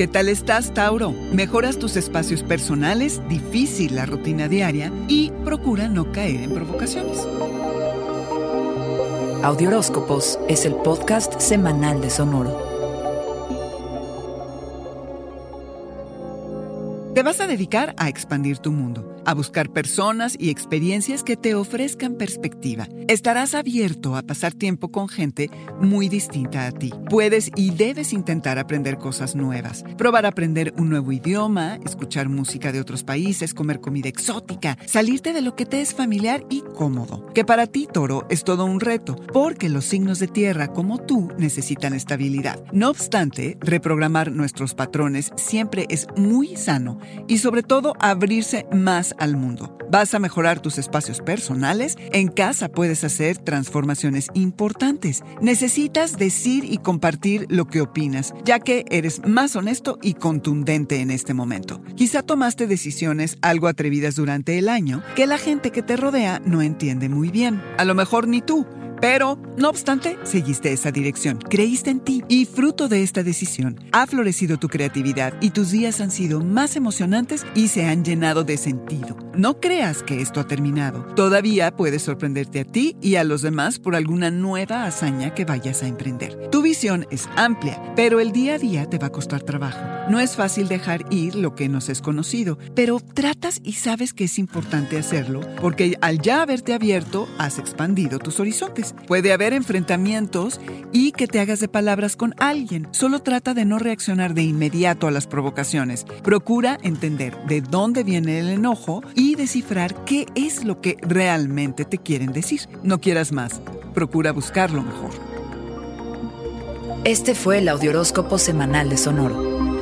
¿Qué tal estás, Tauro? Mejoras tus espacios personales, difícil la rutina diaria y procura no caer en provocaciones. Audioróscopos es el podcast semanal de Sonoro. Te vas a dedicar a expandir tu mundo, a buscar personas y experiencias que te ofrezcan perspectiva. Estarás abierto a pasar tiempo con gente muy distinta a ti. Puedes y debes intentar aprender cosas nuevas, probar a aprender un nuevo idioma, escuchar música de otros países, comer comida exótica, salirte de lo que te es familiar y cómodo. Que para ti, Toro, es todo un reto, porque los signos de tierra como tú necesitan estabilidad. No obstante, reprogramar nuestros patrones siempre es muy sano y sobre todo abrirse más al mundo. Vas a mejorar tus espacios personales, en casa puedes hacer transformaciones importantes. Necesitas decir y compartir lo que opinas, ya que eres más honesto y contundente en este momento. Quizá tomaste decisiones algo atrevidas durante el año que la gente que te rodea no entiende muy bien. A lo mejor ni tú. Pero, no obstante, seguiste esa dirección, creíste en ti y fruto de esta decisión ha florecido tu creatividad y tus días han sido más emocionantes y se han llenado de sentido. No creas que esto ha terminado. Todavía puedes sorprenderte a ti y a los demás por alguna nueva hazaña que vayas a emprender. Tu visión es amplia, pero el día a día te va a costar trabajo. No es fácil dejar ir lo que nos es conocido, pero tratas y sabes que es importante hacerlo porque al ya haberte abierto has expandido tus horizontes. Puede haber enfrentamientos y que te hagas de palabras con alguien. Solo trata de no reaccionar de inmediato a las provocaciones. Procura entender de dónde viene el enojo y descifrar qué es lo que realmente te quieren decir. No quieras más. Procura buscarlo mejor. Este fue el Audioróscopo Semanal de Sonoro.